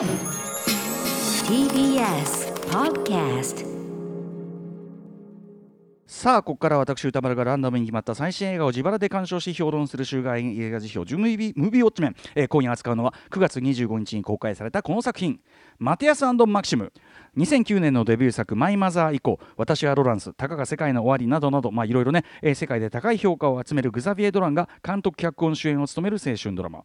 TBS Podcast さあここから私歌丸がランダムに決まった最新映画を自腹で鑑賞し評論する週外映画辞表「ジュムービムービーウォッチメン」えー今夜扱うのは9月25日に公開されたこの作品「マティアスマキシム」2009年のデビュー作「マイ・マザー」以降「私はロランス」「たかが世界の終わり」などなどいろいろね、えー世界で高い評価を集めるグザビエ・ドランが監督脚本主演を務める青春ドラマ。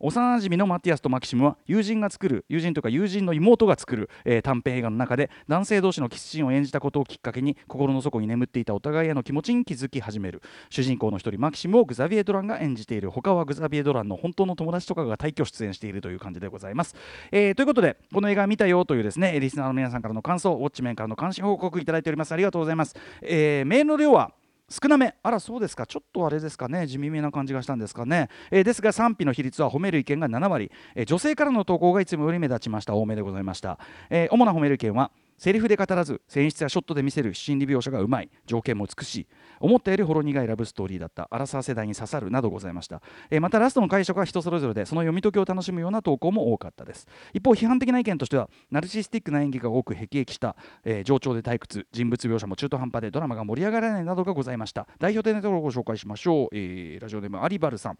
幼馴染のマティアスとマキシムは友人が作る友人とか友人の妹が作る、えー短編映画の中で男性同士のキスシーンを演じたことをきっかけに心の底に眠っていたお互いへの気持ちに気づき始める。主人公の一人マキシムをグザビエ・ドランが演じている。他はグザビエ・ドランの本当の友達とかが大挙出演しているという感じでございます、えーということでこの映画見たよというですねリスナーの皆さんからの感想ウォッチメンからの監視報告いただいております。ありがとうございます、えーメールの量は少なめ？あらそうですか。ちょっとあれですかね。地味めな感じがしたんですかね、えーですが賛否の比率は褒める意見が7割、えー女性からの投稿がいつもより目立ちました。多めでございました、えー主な褒める意見はセリフで語らず演出やショットで見せる心理描写がうまい。条件も美しい思ったよりほろ苦いラブストーリーだったアラサー世代に刺さるなどございました、えーまたラストの解釈は人それぞれでその読み解きを楽しむような投稿も多かったです。一方批判的な意見としてはナルシスティックな演技が多く辟易した、えー冗長で退屈人物描写も中途半端でドラマが盛り上がらないなどがございました。代表的なところをご紹介しましょう、えーラジオネームアリバルさん、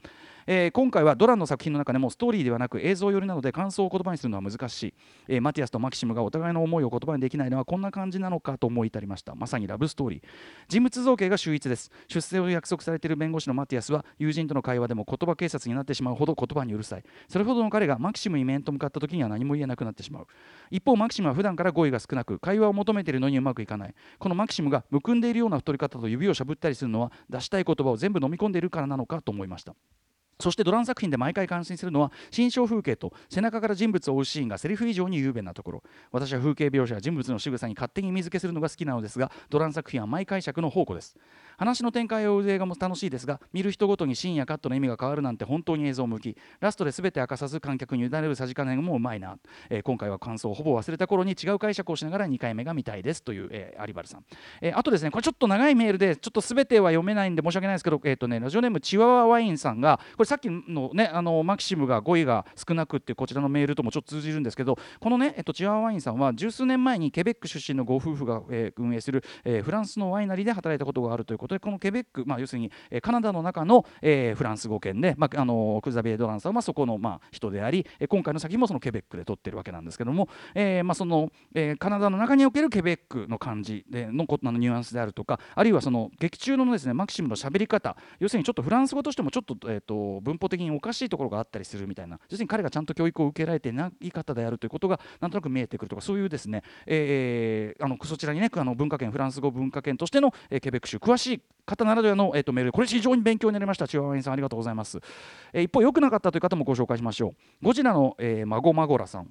えー今回はドランの作品の中でもストーリーではなく映像寄りなので感想を言葉にするのは難しい、えーマティアスとマキシムがお互いの思いを言葉にできないのはこんな感じなのかと思い至りましたまさにラブストーリー。人物造形が秀逸です。出世を約束されている弁護士のマティアスは友人との会話でも言葉警察になってしまうほど言葉にうるさい。それほどの彼がマキシムに面と向かった時には何も言えなくなってしまう。一方マキシムは普段から語彙が少なく会話を求めているのにうまくいかない。このマキシムがむくんでいるような太り方と指をしゃぶったりするのは出したい言葉を全部飲み込んでいるからなのかと思いました。そしてドラン作品で毎回感心するのは心象風景と背中から人物を追うシーンがセリフ以上に雄弁なところ私は風景描写や人物の仕草に勝手に水気するのが好きなのですがドラン作品は毎解釈の宝庫です話の展開を追う映画も楽しいですが見る人ごとにシーンやカットの意味が変わるなんて本当に映像向きラストで全て明かさず観客に委ねるさじ加減もうまいな、えー今回は感想をほぼ忘れた頃に違う解釈をしながら2回目が見たいですという、えーアリバルさん、えーあとですねこれちょっと長いメールでちょっと全ては読めないんで申し訳ないですけど、えーとね、ラジオネームチワワワインさんがこれさっきのねあのマキシムが語彙が少なくっていうこちらのメールともちょっと通じるんですけどこのね、えっと、チワワインさんは十数年前にケベック出身のご夫婦が、えー運営する、えーフランスのワイナリーで働いたことがあるということでこのケベック、まあ、要するに、えーカナダの中の、えーフランス語圏で、まあ、あのクザビエ・ドランさんはそこの、まあ、人であり、えー今回の作品もそのケベックで撮ってるわけなんですけども、えーまあ、その、えーカナダの中におけるケベックの感じでのこあのニュアンスであるとかあるいはその劇中のですねマキシムの喋り方要するにちょっとフランス語としてもちょっと,、えー、と文法的におかしいところがあったりするみたいな。要するに彼がちゃんと教育を受けられていない方であるということがなんとなく見えてくるとかそういうですね、えーあのそちらにねあの文化圏フランス語文化圏としての、えーケベック州詳しい方ならではの、えー、とメール。これ非常に勉強になりました。チワワインさんありがとうございます、えー一方良くなかったという方もご紹介しましょう。ゴジラの、えー、マゴマゴラさん。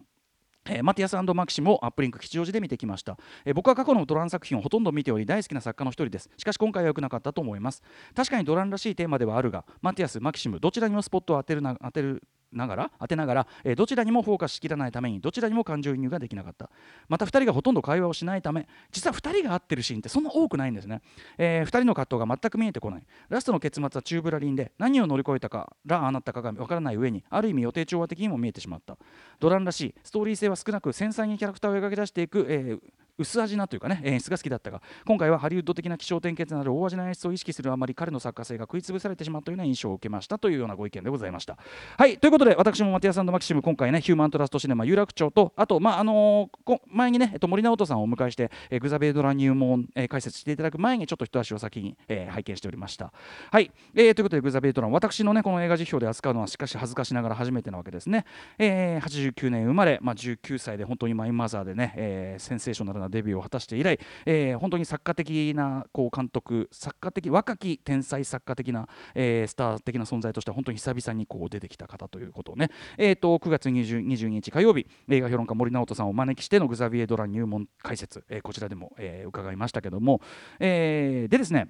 えーマティアスマキシムをアップリンク吉祥寺で見てきました、えー僕は過去のドラン作品をほとんど見ており大好きな作家の一人です。しかし今回は良くなかったと思います。確かにドランらしいテーマではあるがマティアスマキシムどちらにもスポットを当てるな当てるながら当てながら、えーどちらにもフォーカスしきらないためにどちらにも感情移入ができなかった。また2人がほとんど会話をしないため実は2人が会ってるシーンってそんな多くないんですね、え2人の葛藤が全く見えてこない。ラストの結末はチューブラリンで何を乗り越えたからああなったかが分からない上にある意味予定調和的にも見えてしまった。ドランらしい。ストーリー性は少なく繊細にキャラクターを描き出していく、えー薄味なというかね演出が好きだったが今回はハリウッド的な気象転結など大味な演出を意識するあまり彼の作家性が食い潰されてしまったような印象を受けましたというようなご意見でございました。はいということで私もマティアさんとマキシム今回ねヒューマントラストシネマ有楽町とあとまああのーこ前にね、えっと、森直人さんをお迎えして、えーグザベードラ入門、えー解説していただく前にちょっと一足を先に、えー拝見しておりました。はい、えーということでグザベードラン私のねこの映画実況で扱うのはしかし恥ずかしながら初めてなわけですね、えー89年生まれ、まあ、19歳で本当にマイマザーでね、えーセンセーショナルなデビューを果たして以来、えー本当に作家的なこう監督作家的若き天才作家的な、えースター的な存在として本当に久々にこう出てきた方ということをね、えー、と9月20 22日火曜日映画評論家森直人さんをお招きしてのグザビエドラ入門解説、えーこちらでも、えー伺いましたけども、えーでですね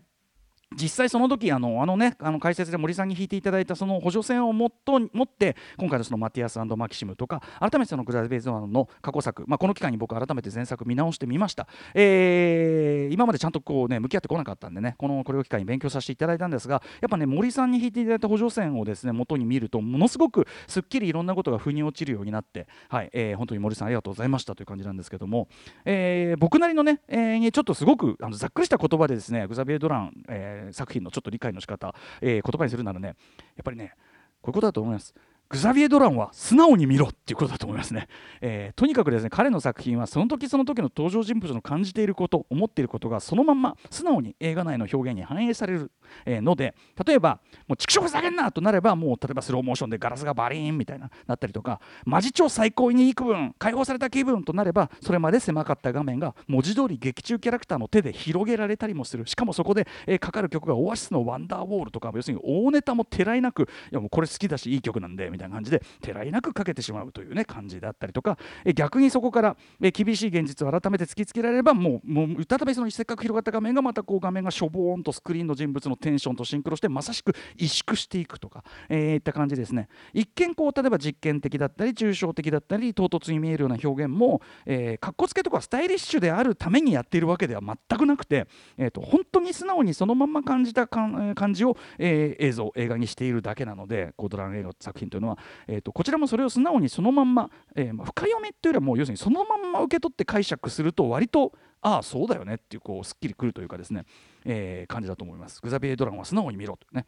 実際その時あのあのねあの解説で森さんに引いていただいたその補助線をもっと持って今回のそのマティアスマキシムとか改めてそのグラベーズワンの過去作、まあ、この機会に僕改めて前作見直してみました、えー、今までちゃんとこうね向き合ってこなかったんでねこのこれを機会に勉強させていただいたんですがやっぱね森さんに引いていただいた補助線をですね元に見るとものすごくすっきりいろんなことが腑に落ちるようになってはい、えー、本当に森さんありがとうございましたという感じなんですけども、えー、僕なりのね、えー、ちょっとすごくあのざっくりした言葉でですねグザビエ・ドラン、えー、作品のちょっと理解の仕方、えー、言葉にするならねやっぱりねこういうことだと思います。グザビエ・ドランは素直に見ろっていうことだと思いますね、えー、とにかくですね彼の作品はその時その時の登場人物の感じていること思っていることがそのまんま素直に映画内の表現に反映される、えー、ので例えばもう畜生ふざけんなとなればもう例えばスローモーションでガラスがバリーンみたいななったりとかマジ超最高にいい気分解放された気分となればそれまで狭かった画面が文字通り劇中キャラクターの手で広げられたりもする。しかもそこで、えー、かかる曲がオアシスの「ワンダーウォール」とか要するに大ネタもてらいなくいやもうこれ好きだしいい曲なんでみたいな感じでてらいなくかけてしまうというね感じだったりとか。え逆にそこからえ厳しい現実を改めて突きつけられればもうもう再びそのせっかく広がった画面がまたこう画面がしょぼーんとスクリーンの人物のテンションとシンクロしてまさしく萎縮していくとか、えー、いった感じですね。一見こう例えば実験的だったり抽象的だったり唐突に見えるような表現も、えー、かっこつけとかスタイリッシュであるためにやっているわけでは全くなくて、えーと、本当に素直にそのまま感じた感じを、えー、映像映画にしているだけなのでコードラン映画作品というのは、えーとこちらもそれを素直にそのまんま、えー、ま、深読みというよりはもう要するにそのまんま受け取って解釈すると割とああそうだよねっていうこうすっきりくるというかですね、えー、感じだと思います。グザビエドラゴンは素直に見ろとね。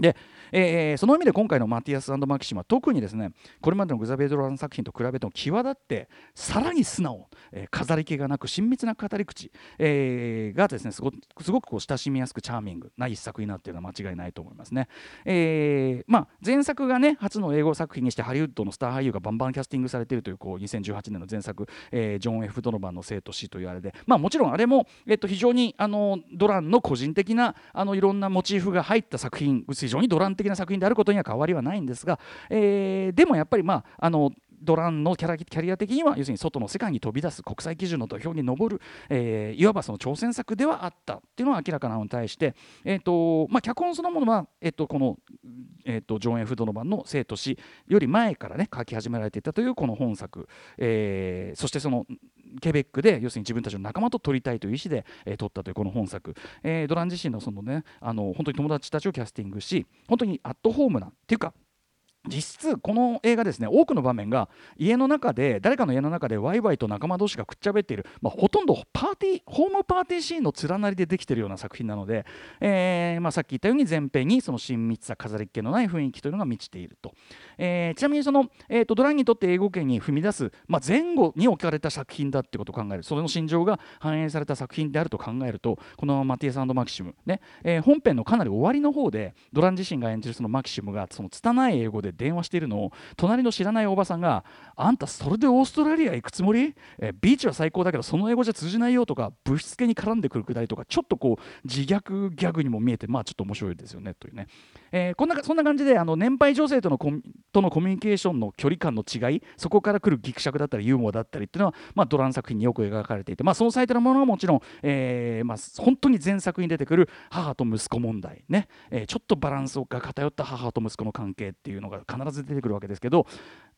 で、えー、その意味で今回のマティアスマキシムは特にですねこれまでのグザベードラン作品と比べても際立ってさらに素直、えー、飾り気がなく親密な語り口、えー、がですねすごすごくこう親しみやすくチャーミングな一作になっているのは間違いないと思いますね、えーまあ、前作がね初の英語作品にしてハリウッドのスター俳優がバンバンキャスティングされているというこう2018年の前作、えー、ジョン・ F・ ドノバンの生と死というあれで、まあ、もちろんあれも、えっと、非常にあのドランの個人的なあのいろんなモチーフが入った作品非常にドラン的な作品であることには変わりはないんですが、えー、でもやっぱりまああのドランのキャラキャリア的には要するに外の世界に飛び出す国際基準の土俵に上る、えー、いわばその挑戦作ではあったっていうのは明らかなのに対して、えーとまあ、脚本そのものは、えー、とこの、えー、とジョン・エフ・ドノバンの生と死より前からね書き始められていたというこの本作、えー、そしてそのケベックで要するに自分たちの仲間と撮りたいという意思で、えー、撮ったというこの本作、えー、ドラン自身のそのねあの本当に友達たちをキャスティングし本当にアットホームなっていうか実質この映画ですね多くの場面が家の中で誰かの家の中でワイワイと仲間同士がくっちゃべっている、まあ、ほとんどパーティーホームパーティーシーンの連なりでできているような作品なので、えーまあ、さっき言ったように前編にその親密さ飾りっ気のない雰囲気というのが満ちていると、えー、ちなみにその、えーと、ドライにとって英語圏に踏み出す、まあ、前後に置かれた作品だってことを考える。それの心情が反映された作品であると考えるとこのマティエスマキシム、ねえー、本編のかなり終わりの方でドラン自身が演じるそのマキシムがその拙い英語で電話しているのを隣の知らないおばさんが「あんたそれでオーストラリア行くつもりえビーチは最高だけどその英語じゃ通じないよ」とかぶしつけに絡んでくるくだりとかちょっとこう自虐ギャグにも見えてまあちょっと面白いですよねというね、えー、こんなそんな感じであの年配女性とのコとのコミュニケーションの距離感の違いそこから来るギクシャクだったりユーモアだったりっていうのは、まあ、ドラン作品によく描かれていて、まあ、その最たるものはもちろん、えーまあ、本当に前作に出てくる母と息子問題ね、えー、ちょっとバランスが偏った母と息子の関係っていうのが必ず出てくるわけですけど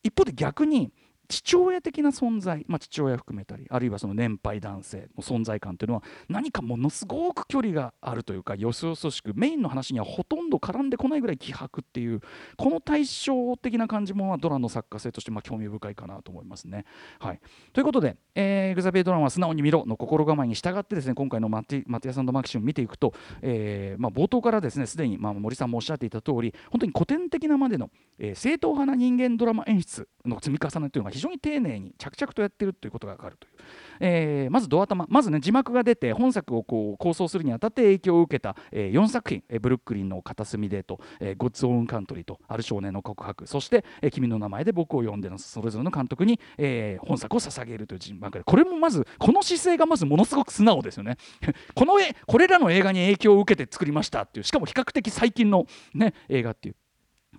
一方で逆に父親的な存在、まあ、父親含めたりあるいはその年配男性の存在感というのは何かものすごく距離があるというかよそよそしくメインの話にはほとんど絡んでこないぐらい希薄っていうこの対照的な感じもドラの作家性としてま興味深いかなと思いますね。はい、ということで、えー、グザベイドラマは素直に見ろの心構えに従ってですね今回のマティマティアさんとマキシムを見ていくと、えーまあ、冒頭からですねすでにま森さんもおっしゃっていた通り本当に古典的なまでの、えー、正統派な人間ドラマ演出の積み重ねというのが非常に丁寧に着々とやってるということが分かるという、えー、まずドア玉。まずね字幕が出て本作をこう構想するにあたって影響を受けた、えー、4作品、えー、ブルックリンの片隅でと、えー、ゴッツ・オン・カントリーとある少年の告白そして、えー、君の名前で僕を呼んでのそれぞれの監督に、えー、本作を捧げるという字幕で。これもまずこの姿勢がまずものすごく素直ですよね。この絵これらの映画に影響を受けて作りましたっていうしかも比較的最近の、ね、映画っていう。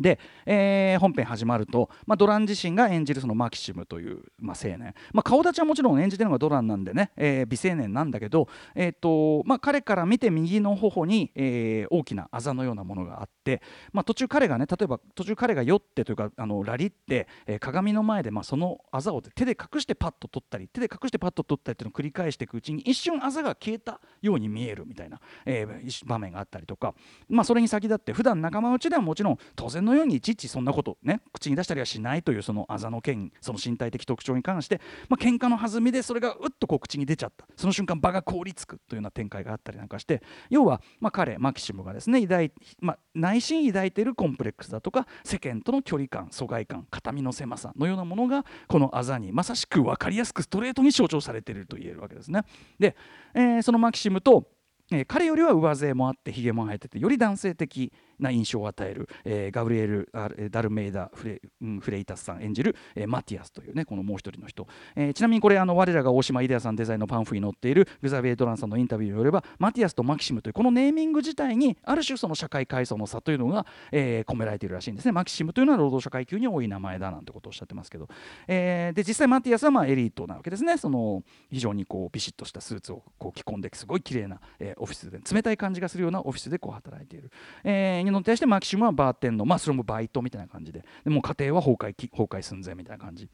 で、えー本編始まると、まあ、ドラン自身が演じるそのマキシムという、まあ、青年、まあ、顔立ちはもちろん演じてるのがドランなんでね、えー美青年なんだけど、えーとまあ、彼から見て右の頬に、えー大きなあざのようなものがあって、まあ、途中彼がね例えば途中彼が酔ってというかあのラリって、えー鏡の前で、まあ、そのあざを手で隠してパッと取ったり手で隠してパッと取ったりっていうのを繰り返していくうちに一瞬あざが消えたように見えるみたいな、えー場面があったりとか、まあ、それに先立って普段仲間内ではもちろん当然ののようにいちいちそんなことね口に出したりはしないというそのあざの件その身体的特徴に関して、まあ喧嘩の弾みでそれがうっとこう口に出ちゃったその瞬間場が凍りつくというような展開があったりなんかして要は、まあ、彼マキシムがですね抱い、まあ、内心抱いているコンプレックスだとか世間との距離感疎外感肩身の狭さのようなものがこのあざにまさしく分かりやすくストレートに象徴されていると言えるわけですね。で、えーそのマキシムとえー彼よりは上背もあってひげも生えててより男性的な印象を与える、えーガブリエル・ダルメイダフレ,、うん、フレイタスさん演じる、えーマティアスというねこのもう一人の人、えーちなみにこれあの我らが大島イデアさんデザインのパンフに載っているグザビエ・ドランさんのインタビューによればマティアスとマキシムというこのネーミング自体にある種その社会階層の差というのが、えー込められているらしいんですね。マキシムというのは労働者階級に多い名前だなんてことをおっしゃってますけど、えーで実際マティアスはまあエリートなわけですね。その非常にこうビシッとしたスーツをこう着込んですごい綺麗な、えーオフィスで冷たい感じがするようなオフィスでこう働いている、えーにの対してマキシムはバーテンのまあそれもバイトみたいな感じで。でも家庭は崩壊崩壊寸前みたいな感じ。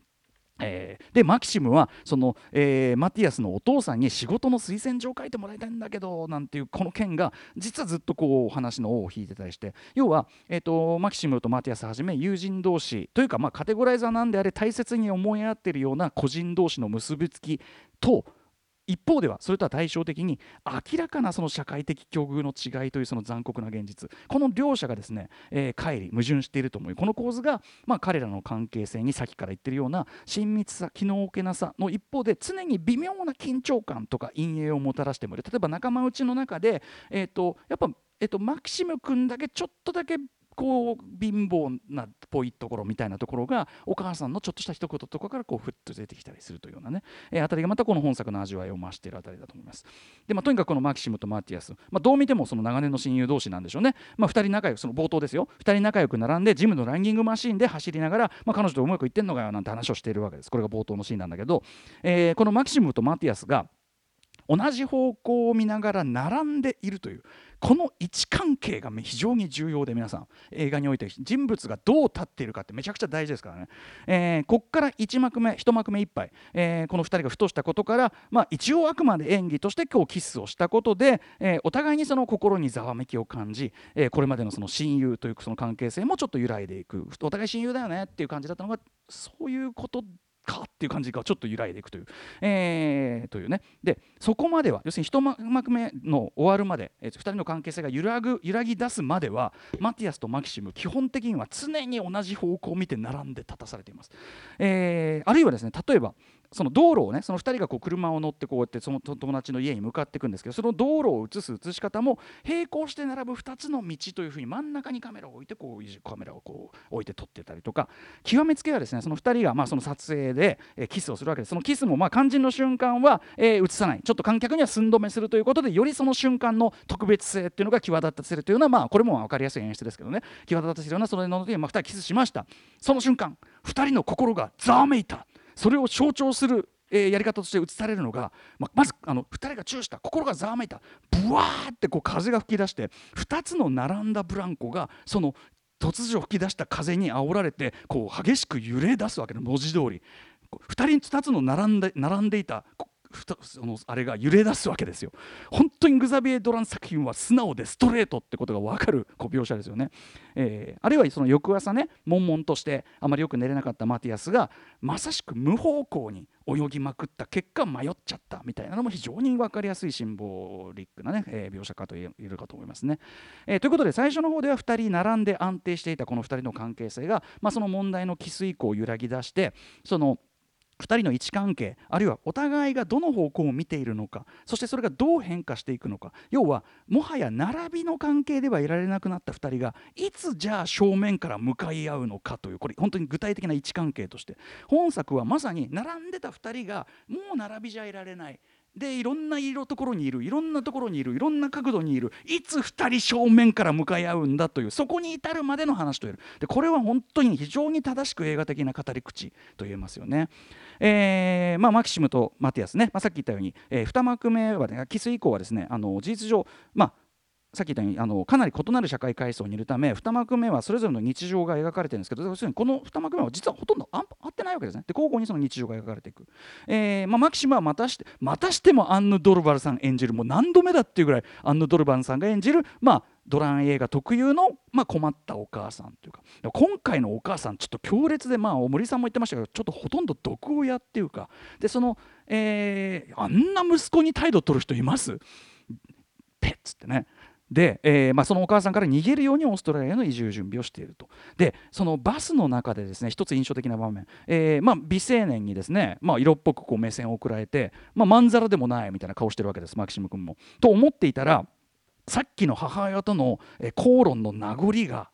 えーでマキシムはその、えーマティアスのお父さんに仕事の推薦状を書いてもらいたいんだけどなんていうこの件が実はずっとこう話の尾を引いてたりして。要は、えー、とマキシムとマティアスはじめ友人同士というか、まあ、カテゴライザーなんであれ大切に思い合ってるような個人同士の結びつきと一方ではそれとは対照的に明らかなその社会的境遇の違いというその残酷な現実。この両者がですね、えー乖離矛盾していると思う。この構図が、まあ、彼らの関係性に先から言ってるような親密さ気の置けなさの一方で常に微妙な緊張感とか陰影をもたらしてもいる。例えば仲間内の中で、えー、とやっぱ、えー、とマキシム君だけちょっとだけこう貧乏なっぽいところみたいなところがお母さんのちょっとした一言とかからこうふっと出てきたりするというようなね、えーあたりがまたこの本作の味わいを増しているあたりだと思います。でまあ、とにかくこのマキシムとマティアス、まあ、どう見てもその長年の親友同士なんでしょうね、まあ、2人仲良くその冒頭ですよ。2人仲良く並んでジムのランニングマシーンで走りながら、まあ、彼女とうまくいってんのかよなんて話をしているわけです。これが冒頭のシーンなんだけど、えーこのマキシムとマティアスが同じ方向を見ながら並んでいるという。この位置関係が非常に重要で皆さん映画において人物がどう立っているかってめちゃくちゃ大事ですからね、えーこっから1幕目1幕目いっぱい、えーこの2人がふとしたことから、まあ、一応あくまで演技として今日キスをしたことで、えーお互いにその心にざわめきを感じ、えーこれまでのその親友というその関係性もちょっと揺らいでいく。お互い親友だよねっていう感じだったのがそういうことか？っていう感じがちょっと揺らいでいくという、えーというね。でそこまでは要するに一幕目の終わるまで、えー、2人の関係性が揺らぐ揺らぎ出すまではマティアスとマキシム基本的には常に同じ方向を見て並んで立たされています、えーあるいはですね例えばその道路をねその2人がこう車を乗ってこうやってその友達の家に向かっていくんですけどその道路を映す映し方も並行して並ぶ2つの道というふうに真ん中にカメラを置いてこうカメラをこう置いて撮ってたりとか極めつけはですねその2人がまあその撮影で、キスをするわけですそのキスもまあ肝心の瞬間は、え映さない。ちょっと観客には寸止めするということでよりその瞬間の特別性っていうのが際立たせるというようなまあこれも分かりやすい演出ですけどね。際立たせるようなそれの時にまあ2人キスしました。その瞬間2人の心がざわめいた。それを象徴するえーやり方として映されるのが、ままずあの2人がチューした心がざわめいたブワーってこう風が吹き出して2つの並んだブランコがその突如吹き出した風に煽られてこう激しく揺れ出すわけの文字通り。2人2つの並んで並んでいたそのあれが揺れ出すわけですよ。本当にグザビエ・ドラン作品は素直でストレートってことが分かるこう描写ですよね、えーあるいはその翌朝ね悶々としてあまりよく寝れなかったマティアスがまさしく無方向に泳ぎまくった結果迷っちゃったみたいなのも非常に分かりやすいシンボリックな、ねえー描写かと言えるかと思いますね、えーということで最初の方では2人並んで安定していたこの2人の関係性が、まあ、その問題のキス以降揺らぎ出してその2人の位置関係あるいはお互いがどの方向を見ているのかそしてそれがどう変化していくのか。要はもはや並びの関係ではいられなくなった2人がいつじゃあ正面から向かい合うのかというこれ本当に具体的な位置関係として。本作はまさに並んでた2人がもう並びじゃいられない。でいろんな色ところにいるいろんなところにいるいろんな角度にいる。いつ2人正面から向かい合うんだというそこに至るまでの話という。でこれは本当に非常に正しく映画的な語り口と言えますよね。えーまあ、マキシムとマティアスね、まあ、さっき言ったように、えー、2幕目は、ね、キス以降はですねあの事実上、まあ、さっき言ったようにあのかなり異なる社会階層にいるため2幕目はそれぞれの日常が描かれてるんですけど要するにこの2幕目は実はほとんど合ってないわけですね。で交互にその日常が描かれていく、えーまあ、マキシムはまたしてまたしてもアンヌ・ドルバルさん演じるもう何度目だっていうぐらいアンヌ・ドルバルさんが演じるまあドラン映画特有の、まあ、困ったお母さんというか今回のお母さんちょっと強烈で、まあ、森さんも言ってましたけどちょっとほとんど毒親っていうか。でその、えー、あんな息子に態度取る人います？ペッつってね。で、えーまあ、そのお母さんから逃げるようにオーストラリアへの移住準備をしているとでそのバスの中でですね一つ印象的な場面、えーまあ、美青年にですね、まあ、色っぽくこう目線を送られて、まあ、まんざらでもないみたいな顔してるわけですマキシム君も。と思っていたらさっきの母親との口論の名残が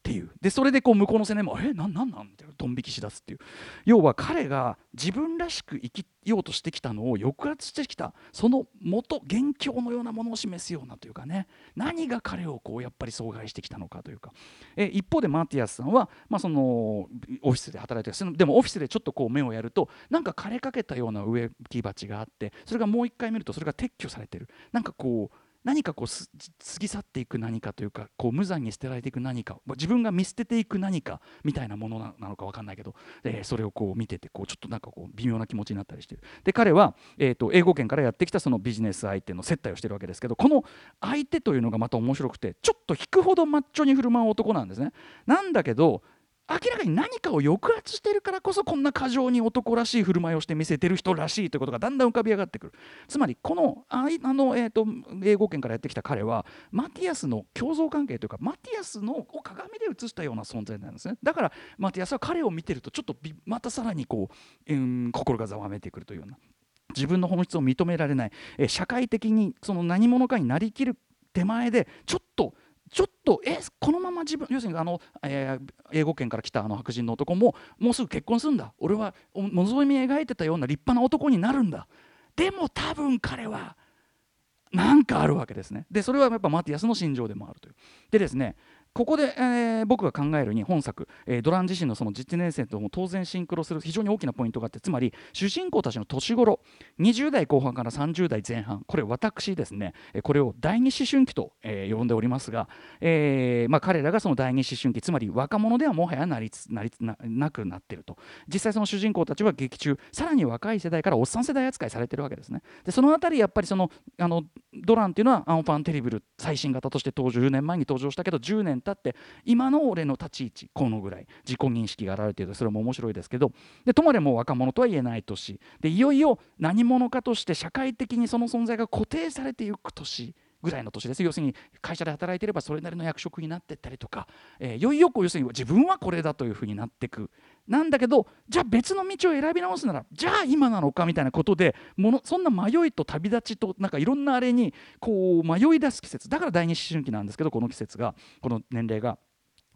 っていう。でそれでこう向こうの青年も「えなんなんなん?」みたいな。ドン引きしだすっていう。要は彼が自分らしく生きようとしてきたのを抑圧してきた。その元元凶のようなものを示すようなというかね。何が彼をこうやっぱり阻害してきたのかというか。え一方でマーティアスさんは、まあ、そのオフィスで働いてる。でもオフィスでちょっとこう目をやるとなんか枯れかけたような植木鉢があってそれがもう一回見るとそれが撤去されてる。なんかこう何かこう過ぎ去っていく何かというかこう無残に捨てられていく何か自分が見捨てていく何かみたいなものなのか分かんないけど、えー、それをこう見ててこうちょっとなんかこう微妙な気持ちになったりしてる。で彼は、えーと、英語圏からやってきたそのビジネス相手の接待をしてるわけですけどこの相手というのがまた面白くてちょっと引くほどマッチョに振る舞う男なんですね。なんだけど明らかに何かを抑圧してるからこそこんな過剰に男らしい振る舞いをして見せてる人らしいということがだんだん浮かび上がってくる。つまりこのあの、えーと、英語圏からやってきた彼はマティアスの共存関係というかマティアスのを鏡で映したような存在なんですね。だからマティアスは彼を見てるとちょっとまたさらにこう、うん、心がざわめいてくるというような。自分の本質を認められない、え社会的にその何者かになりきる手前でちょっとちょっとえこのまま自分要するにあの、えー、英語圏から来たあの白人の男ももうすぐ結婚するんだ。俺は望み描いてたような立派な男になるんだ。でも多分彼は何かあるわけですね。でそれはやっぱマティアスの心情でもあるという。でですねここで、えー、僕が考えるに本作、えー、ドラン自身のその実年生とも当然シンクロする非常に大きなポイントがあってつまり主人公たちの年頃20代後半から30代前半これ私ですねこれを第二思春期と、えー、呼んでおりますが、えーまあ、彼らがその第二思春期つまり若者ではもはやなりなりななくなっていると。実際その主人公たちは劇中さらに若い世代からおっさん世代扱いされてるわけですね。でそのあたりやっぱりそのあのドランっていうのはアンファンテリブル最新型として登場10年前に登場したけど10年経って今の俺の立ち位置このぐらい。自己認識が現れているそれも面白いですけど。でともれも若者とは言えない年。でいよいよ何者かとして社会的にその存在が固定されていく年。ぐらいの年です。要するに会社で働いてればそれなりの役職になってったりとか、えー、よいよく要するに自分はこれだというふうになっていく。なんだけどじゃあ別の道を選び直すならじゃあ今なのかみたいなことでものそんな迷いと旅立ちとなんかいろんなあれにこう迷い出す季節。だから第二思春期なんですけどこの季節がこの年齢が。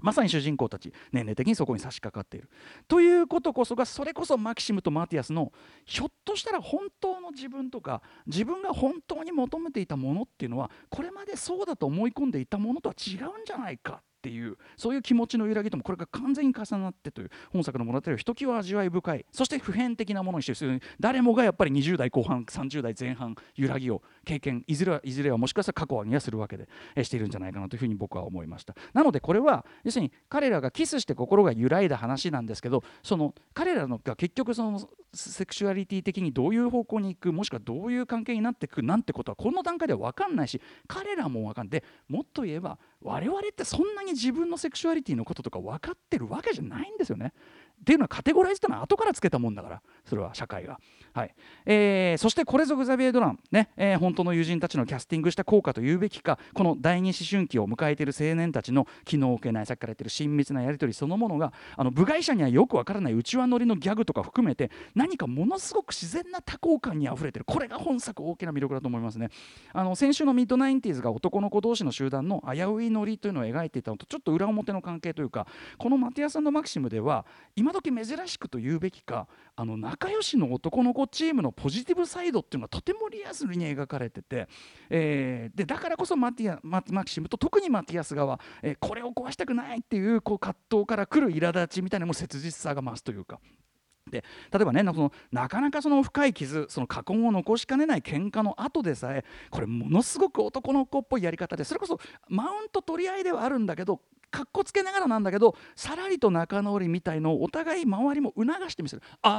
まさに主人公たち年齢的にそこに差し掛かっている。ということこそがそれこそマキシムとマティアスのひょっとしたら本当の自分とか自分が本当に求めていたものっていうのはこれまでそうだと思い込んでいたものとは違うんじゃないか。っていうそういう気持ちの揺らぎともこれが完全に重なってという本作の物語をひときわ味わい深い。そして普遍的なものにしてる誰もがやっぱり20代後半30代前半揺らぎを経験いずれはいずれはもしかしたら過去にはするわけで、えしているんじゃないかなというふうに僕は思いました。なのでこれは要するに彼らがキスして心が揺らいだ話なんですけどその彼らのが結局そのセクシュアリティ的にどういう方向に行くもしくはどういう関係になっていくなんてことはこの段階では分かんないし彼らも分かんでもっと言えば我々ってそんなに自分のセクシュアリティのこととか分かってるわけじゃないんですよね。っていうのはカテゴライズというのは後からつけたもんだからそれは社会が。はいえー、そしてこれぞグザビエ・ドラン、ねえー、本当の友人たちのキャスティングした効果と言うべきかこの第二思春期を迎えている青年たちの気の置けないさっきから言ってる親密なやり取りそのものがあの部外者にはよくわからない内輪乗りのギャグとか含めて何かものすごく自然な多幸感にあふれてるこれが本作大きな魅力だと思いますね。あの先週のミッドナインティーズが男の子同士の集団の危ういノリというのを描いていたのとちょっと裏表の関係というかこのマティアさんのマキシムではいま時珍しくと言うべきかあの仲良しの男の子チームのポジティブサイドっていうのがとてもリアルに描かれてて、えー、でだからこそマティアママキシムと特にマティアス側、えー、これを壊したくないっていうこう葛藤から来る苛立ちみたいなも切実さが増すというか。で例えばねそのなかなかその深い傷その過根を残しかねない喧嘩の後でさえこれものすごく男の子っぽいやり方でそれこそマウント取り合いではあるんだけどかっこつけながらなんだけどさらりと仲直りみたいのをお互い周りも促してみせる「おい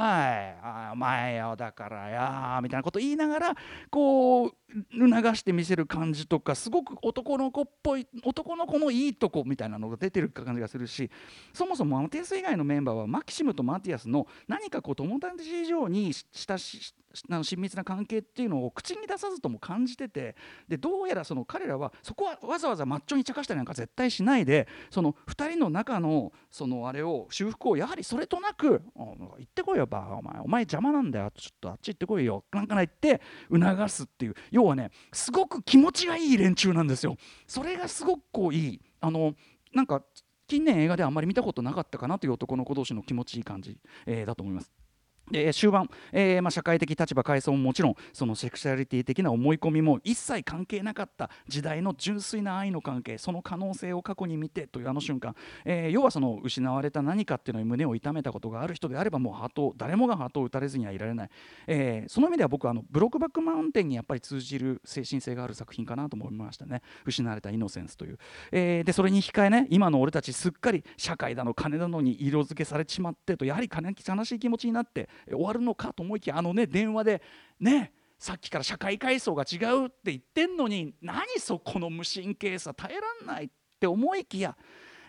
お前よだからや」みたいなこと言いながらこう促してみせる感じとかすごく男の子っぽい男の子のいいとこみたいなのが出てる感じがするしそもそもマテス以外のメンバーはマキシムとマティアスの何かこう友達以上に親しあの親密な関係っていうのを口に出さずとも感じててでどうやらその彼らはそこはわざわざマッチョに茶化したりなんか絶対しないでその2人の中のそのあれを修復をやはりそれとなく「行ってこいよバカお前お前邪魔なんだよちょっとあっち行ってこいよ」なんかないって促すっていう要はねすごく気持ちがいい連中なんですよ。それがすごくこういいあのなんか近年映画ではあんまり見たことなかったかなという男の子同士の気持ちいい感じ、えー、だと思います。で終盤、えーまあ、社会的立場階層ももちろんそのセクシャリティ的な思い込みも一切関係なかった時代の純粋な愛の関係その可能性を過去に見てというあの瞬間、えー、要はその失われた何かっていうのに胸を痛めたことがある人であればもうハート誰もがハートを打たれずにはいられない、えー、その意味では僕はあのブロックバックマウンテンにやっぱり通じる精神性がある作品かなと思いましたね。失われたイノセンスという、え、でそれに控えね今の俺たちすっかり社会だの金だのに色付けされちまってとやはり悲しい気持ちになって終わるのか？と思いきやあのね電話でねさっきから社会階層が違うって言ってんのに何そこの無神経さ耐えらんないって思いきや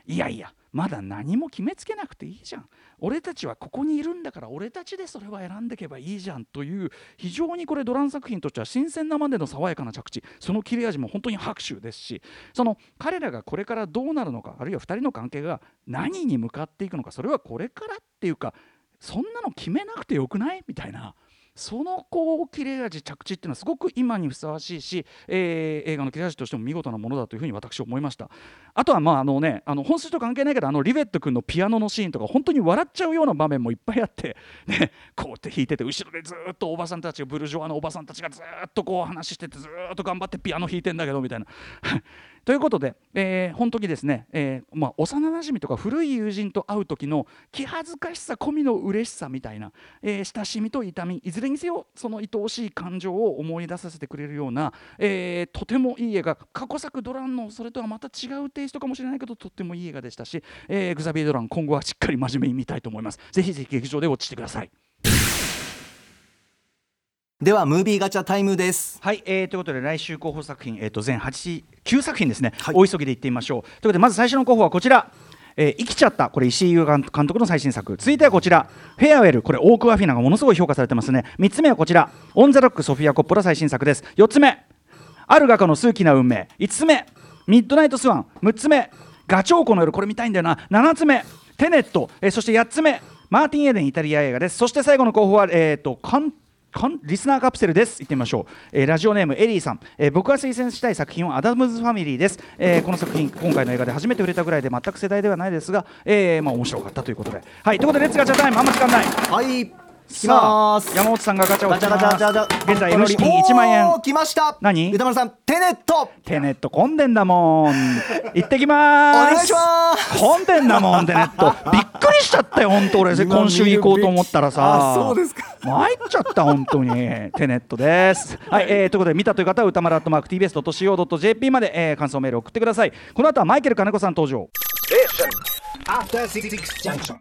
いやいやまだ何も決めつけなくていいじゃん。俺たちはここにいるんだから俺たちでそれは選んでいけばいいじゃんという非常にこれドラン作品としては新鮮なまでの爽やかな着地。その切れ味も本当に拍手ですしその彼らがこれからどうなるのかあるいは2人の関係が何に向かっていくのかそれはこれからっていうかそんなの決めなくてよくない？みたいな。そのこう切れ味着地っていうのはすごく今にふさわしいし、えー、映画の切れ味としても見事なものだというふうに私は思いました。あとはまああのねあの本筋と関係ないけどあのリベット君のピアノのシーンとか本当に笑っちゃうような場面もいっぱいあって、ね、こうやって弾いてて後ろでずっとおばさんたちブルジョワのおばさんたちがずっとこう話しててずっと頑張ってピアノ弾いてんだけどみたいな。ということで、えー、本当にですね、えーまあ、幼なじみとか古い友人と会う時の気恥ずかしさ込みの嬉しさみたいな、えー、親しみと痛みいずれにせよその愛おしい感情を思い出させてくれるような、え、とてもいい映画過去作ドランのそれとはまた違うテイストかもしれないけどとってもいい映画でしたし、え、グザビエ・ドラン今後はしっかり真面目に見たいと思います。ぜひぜひ劇場でウォッチしてください。ではムービーガチャタイムです。はい、えー、ということで来週候補作品、えー、と全8 9作品ですね、はい、大急ぎでいってみましょう。ということでまず最初の候補はこちら。えー、生きちゃった。これ石井裕也監督の最新作。続いてはこちら。フェアウェル。これオークワフィナがものすごい評価されてますね。3つ目はこちら。オン・ザ・ロックソフィア・コッポラ最新作です。4つ目。ある画家の数奇な運命。5つ目。ミッドナイト・スワン。6つ目。ガチョウコの夜。これ見たいんだよな。7つ目。テネット、えー、そして8つ目。マーティン・エデンイタリア映画です。そして最後の候補は、えーと、とリスナーカプセルです。行ってみましょう、えー、ラジオネームエリーさん、えー、僕が推薦したい作品はアダムズファミリーです、えー、この作品今回の映画で初めて売れたぐらいで全く世代ではないですが、えー、まあ面白かったということで。はいということで Let's ガチャタイムあんま時間ない。はい。きます。山本さんがガチャを引きます。現在 M 資金1万円。来ました。何？宇多丸さんテネット。テネット混んでんだもん行ってきます。お願いします。混んでんだもんテネット。びっくりしちゃったよ本当俺。今週行こうと思ったらさ。そうですか。参っちゃった本当に。テネットです。はい、えー、ということで見たという方は歌丸アットマーク TBS.CO.JP まで、えー、感想メール送ってください。この後はマイケル金子さん登場。え After 66 junction.